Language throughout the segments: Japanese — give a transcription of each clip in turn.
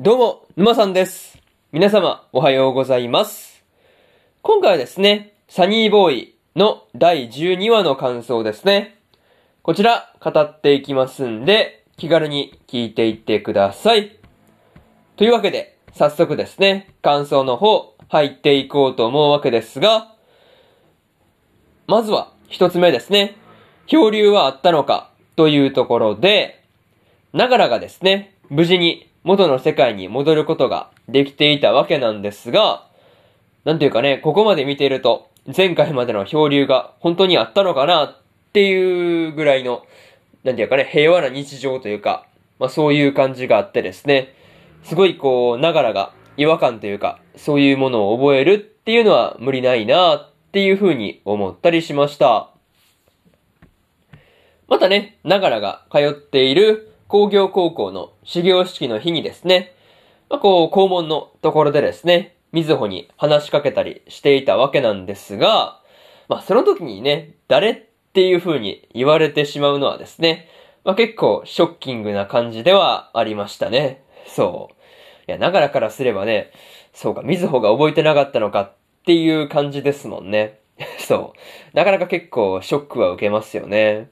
どうも、沼さんです。皆様、おはようございます。今回はですね、サニーボーイの第12話の感想ですね。こちら、語っていきますんで、気軽に聞いていってください。というわけで、早速ですね、感想の方、入っていこうと思うわけですが、まずは、一つ目ですね。漂流はあったのか、というところで、ながらがですね、無事に元の世界に戻ることができていたわけなんですが、なんていうかね、ここまで見ていると、前回までの漂流が本当にあったのかなっていうぐらいの、なんていうかね、平和な日常というか、まあそういう感じがあってですね、すごいこう、ながらが違和感というか、そういうものを覚えるっていうのは無理ないなっていう風に思ったりしました。またね、ながらが通っている工業高校の始業式の日にですね、まあ、こう、校門のところでですね、みずほに話しかけたりしていたわけなんですが、まあ、その時にね、誰っていう風に言われてしまうのはですね、まあ、結構ショッキングな感じではありましたね。そう。いや、ながらからすればね、そうか、みずほが覚えてなかったのかっていう感じですもんね。そう。なかなか結構ショックは受けますよね。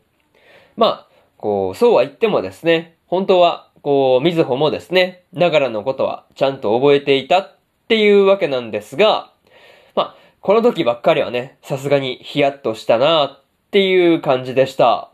まあ、こう、そうは言ってもですね、本当は、こう、みずほもですね、ながらのことはちゃんと覚えていたっていうわけなんですが、まあ、この時ばっかりはね、さすがにヒヤッとしたなっていう感じでした。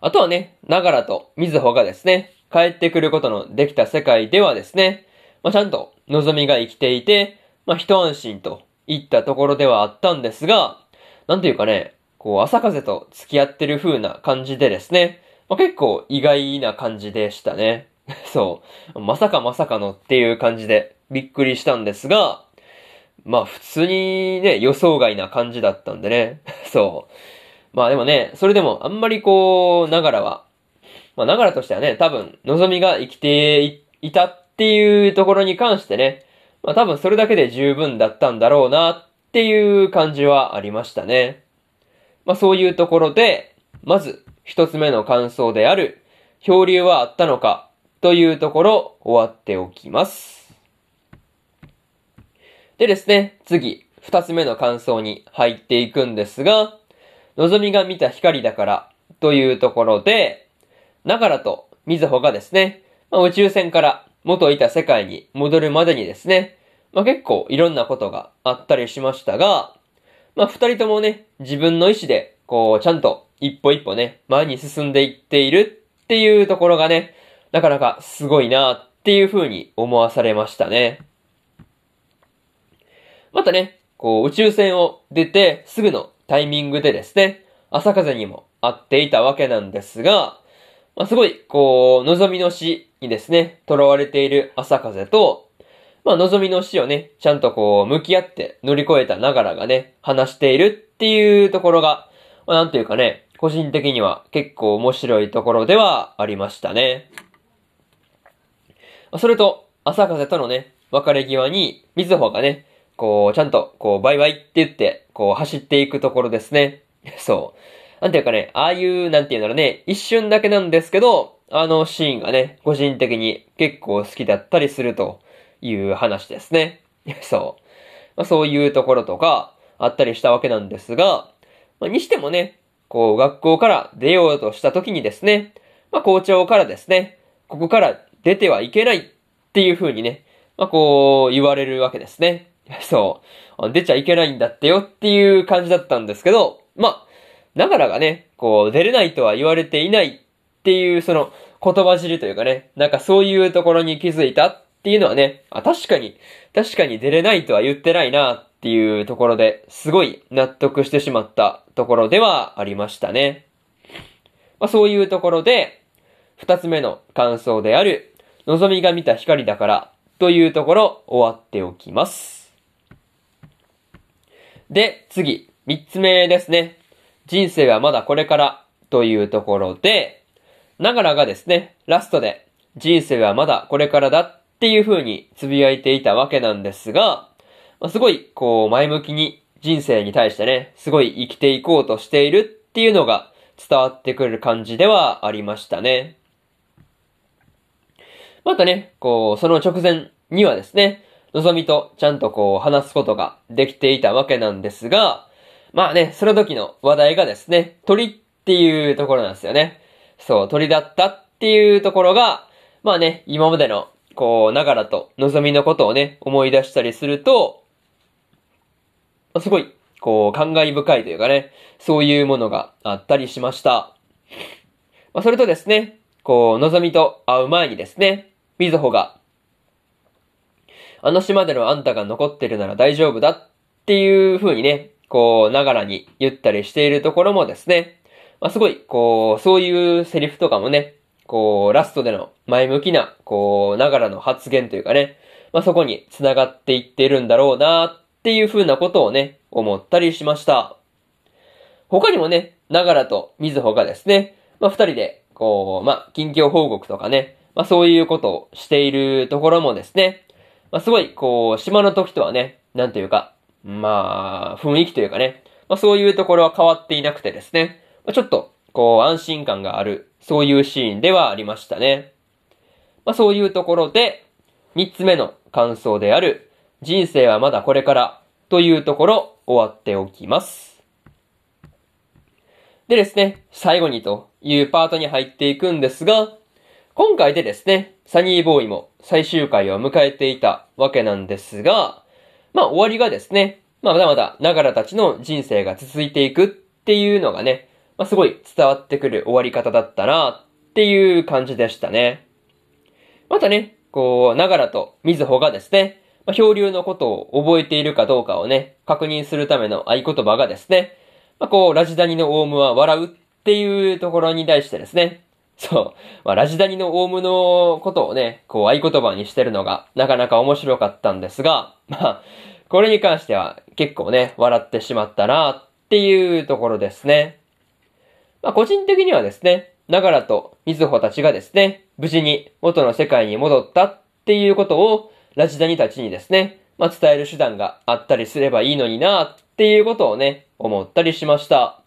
あとはね、ながらとみずほがですね、帰ってくることのできた世界ではですね、まあ、ちゃんと望みが生きていて、まあ、一安心といったところではあったんですが、なんていうかね、こう、朝風と付き合ってる風な感じでですね、まあ、結構意外な感じでしたね。そう。まさかまさかのっていう感じでびっくりしたんですが、まあ普通にね、予想外な感じだったんでね。そう。まあでもね、それでもあんまりこう、ながらは、まあながらとしてはね、多分、望みが生きていたっていうところに関してね、まあ多分それだけで十分だったんだろうなっていう感じはありましたね。まあそういうところで、まず一つ目の感想である、漂流はあったのかというところ終わっておきます。でですね、次、二つ目の感想に入っていくんですが、望みが見た光だからというところで、ながらとみずほがですね、まあ、宇宙船から元いた世界に戻るまでにですね、まあ、結構いろんなことがあったりしましたが、まあ、二人ともね、自分の意志で、こう、ちゃんと一歩一歩ね、前に進んでいっているっていうところがね、なかなかすごいなっていう風に思わされましたね。またね、こう、宇宙船を出てすぐのタイミングでですね、朝風にも会っていたわけなんですが、まあ、すごい、こう、望みの死にですね、囚われている朝風と、まあ、望みの死をね、ちゃんとこう、向き合って乗り越えたながらがね、話しているっていうところが、まあ、なんていうかね、個人的には結構面白いところではありましたね。それと、朝風とのね、別れ際に、みずほがね、こう、ちゃんと、こう、バイバイって言って、こう、走っていくところですね。そう。なんていうかね、ああいう、なんていうのろね、一瞬だけなんですけど、あのシーンがね、個人的に結構好きだったりするという話ですね。そう。まあ、そういうところとか、あったりしたわけなんですが、まあ、にしてもね、こう、学校から出ようとした時にですね、まあ、校長からですね、ここから出てはいけないっていう風にね、まあ、こう、言われるわけですね。そう。出ちゃいけないんだってよっていう感じだったんですけど、まあ、ながらがね、こう、出れないとは言われていないっていう、その、言葉尻というかね、なんかそういうところに気づいたっていうのはね、あ、確かに、確かに出れないとは言ってないなっていうところで、すごい納得してしまったところではありましたね。まあ、そういうところで、二つ目の感想である、望みが見た光だから、というところ終わっておきます。で、次、三つ目ですね。人生はまだこれからというところで、ながらがですね、ラストで人生はまだこれからだっていう風に呟いていたわけなんですが、ま、すごいこう前向きに人生に対してね、すごい生きていこうとしているっていうのが伝わってくる感じではありましたね。またね、こう、その直前にはですね、のぞみとちゃんとこう話すことができていたわけなんですが、まあね、その時の話題がですね、鳥っていうところなんですよね。そう、鳥だったっていうところが、まあね、今までの、こう、ながらとのぞみのことをね、思い出したりすると、すごい、こう、感慨深いというかね、そういうものがあったりしました。まあ、それとですね、こう、のぞみと会う前にですね、みずほが、あの島でのあんたが残ってるなら大丈夫だっていう風にね、こう、ながらに言ったりしているところもですね、まあ、すごい、こう、そういうセリフとかもね、こう、ラストでの前向きな、こう、ながらの発言というかね、まあ、そこに繋がっていってるんだろうなっていう風なことをね、思ったりしました。他にもね、ながらとみずほがですね、まあ、二人でこう、まあ、近況報告とかね、まあ、そういうことをしているところもですね、まあ、すごい、こう、島の時とはね、なんというか、まあ、雰囲気というかね、まあ、そういうところは変わっていなくてですね、まあ、ちょっと、こう、安心感がある、そういうシーンではありましたね。まあ、そういうところで、三つ目の感想である、人生はまだこれからというところ、終わっておきます。でですね、最後にというパートに入っていくんですが、今回でですね、サニーボーイも最終回を迎えていたわけなんですが、まあ終わりがですね、まあまだまだながらたちの人生が続いていくっていうのがね、まあすごい伝わってくる終わり方だったなっていう感じでしたね。またね、こう、ながらとみずほがですね、まあ、漂流のことを覚えているかどうかをね、確認するための合言葉がですね、まあ、こう、ラジダニのオウムは笑うっていうところに対してですね、そう、まあ、ラジダニのオウムのことをね、こう、合言葉にしてるのが、なかなか面白かったんですが、まあ、これに関しては結構ね、笑ってしまったなっていうところですね。まあ、個人的にはですね、ながらとみずほたちがですね、無事に元の世界に戻ったっていうことを、ラジダニたちにですね、まあ、伝える手段があったりすればいいのになっていうことをね、思ったりしました。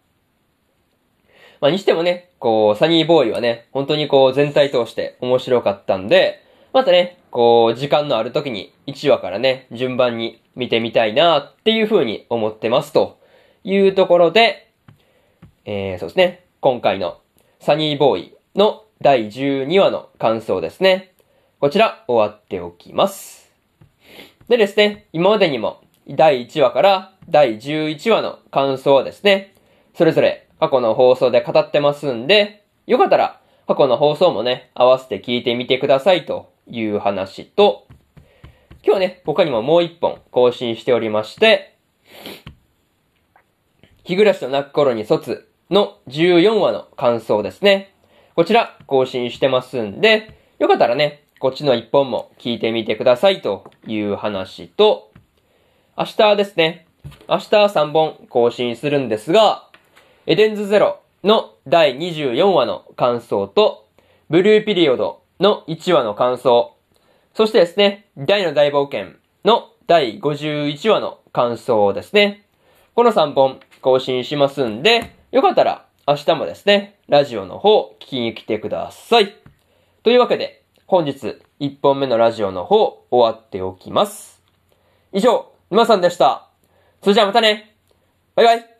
まあ、にしてもね、こう、サニーボーイはね、本当にこう、全体通して面白かったんで、またね、こう、時間のある時に1話からね、順番に見てみたいなっていう風に思ってますというところで、えー、そうですね、今回のサニーボーイの第12話の感想ですね。こちら終わっておきます。でですね、今までにも第1話から第11話の感想はですね、それぞれ過去の放送で語ってますんで、よかったら過去の放送もね、合わせて聞いてみてくださいという話と、今日はね、他にももう一本更新しておりまして、日暮らしと泣く頃に卒の14話の感想ですね。こちら更新してますんで、よかったらね、こっちの一本も聞いてみてくださいという話と、明日ですね。明日3本更新するんですが、エデンズゼロの第24話の感想と、ブルーピリオドの1話の感想、そしてですね、大の大冒険の第51話の感想ですね。この3本更新しますんで、よかったら明日もですね、ラジオの方聞きに来てください。というわけで、本日1本目のラジオの方終わっておきます。以上、沼さんでした。それじゃあまたねバイバイ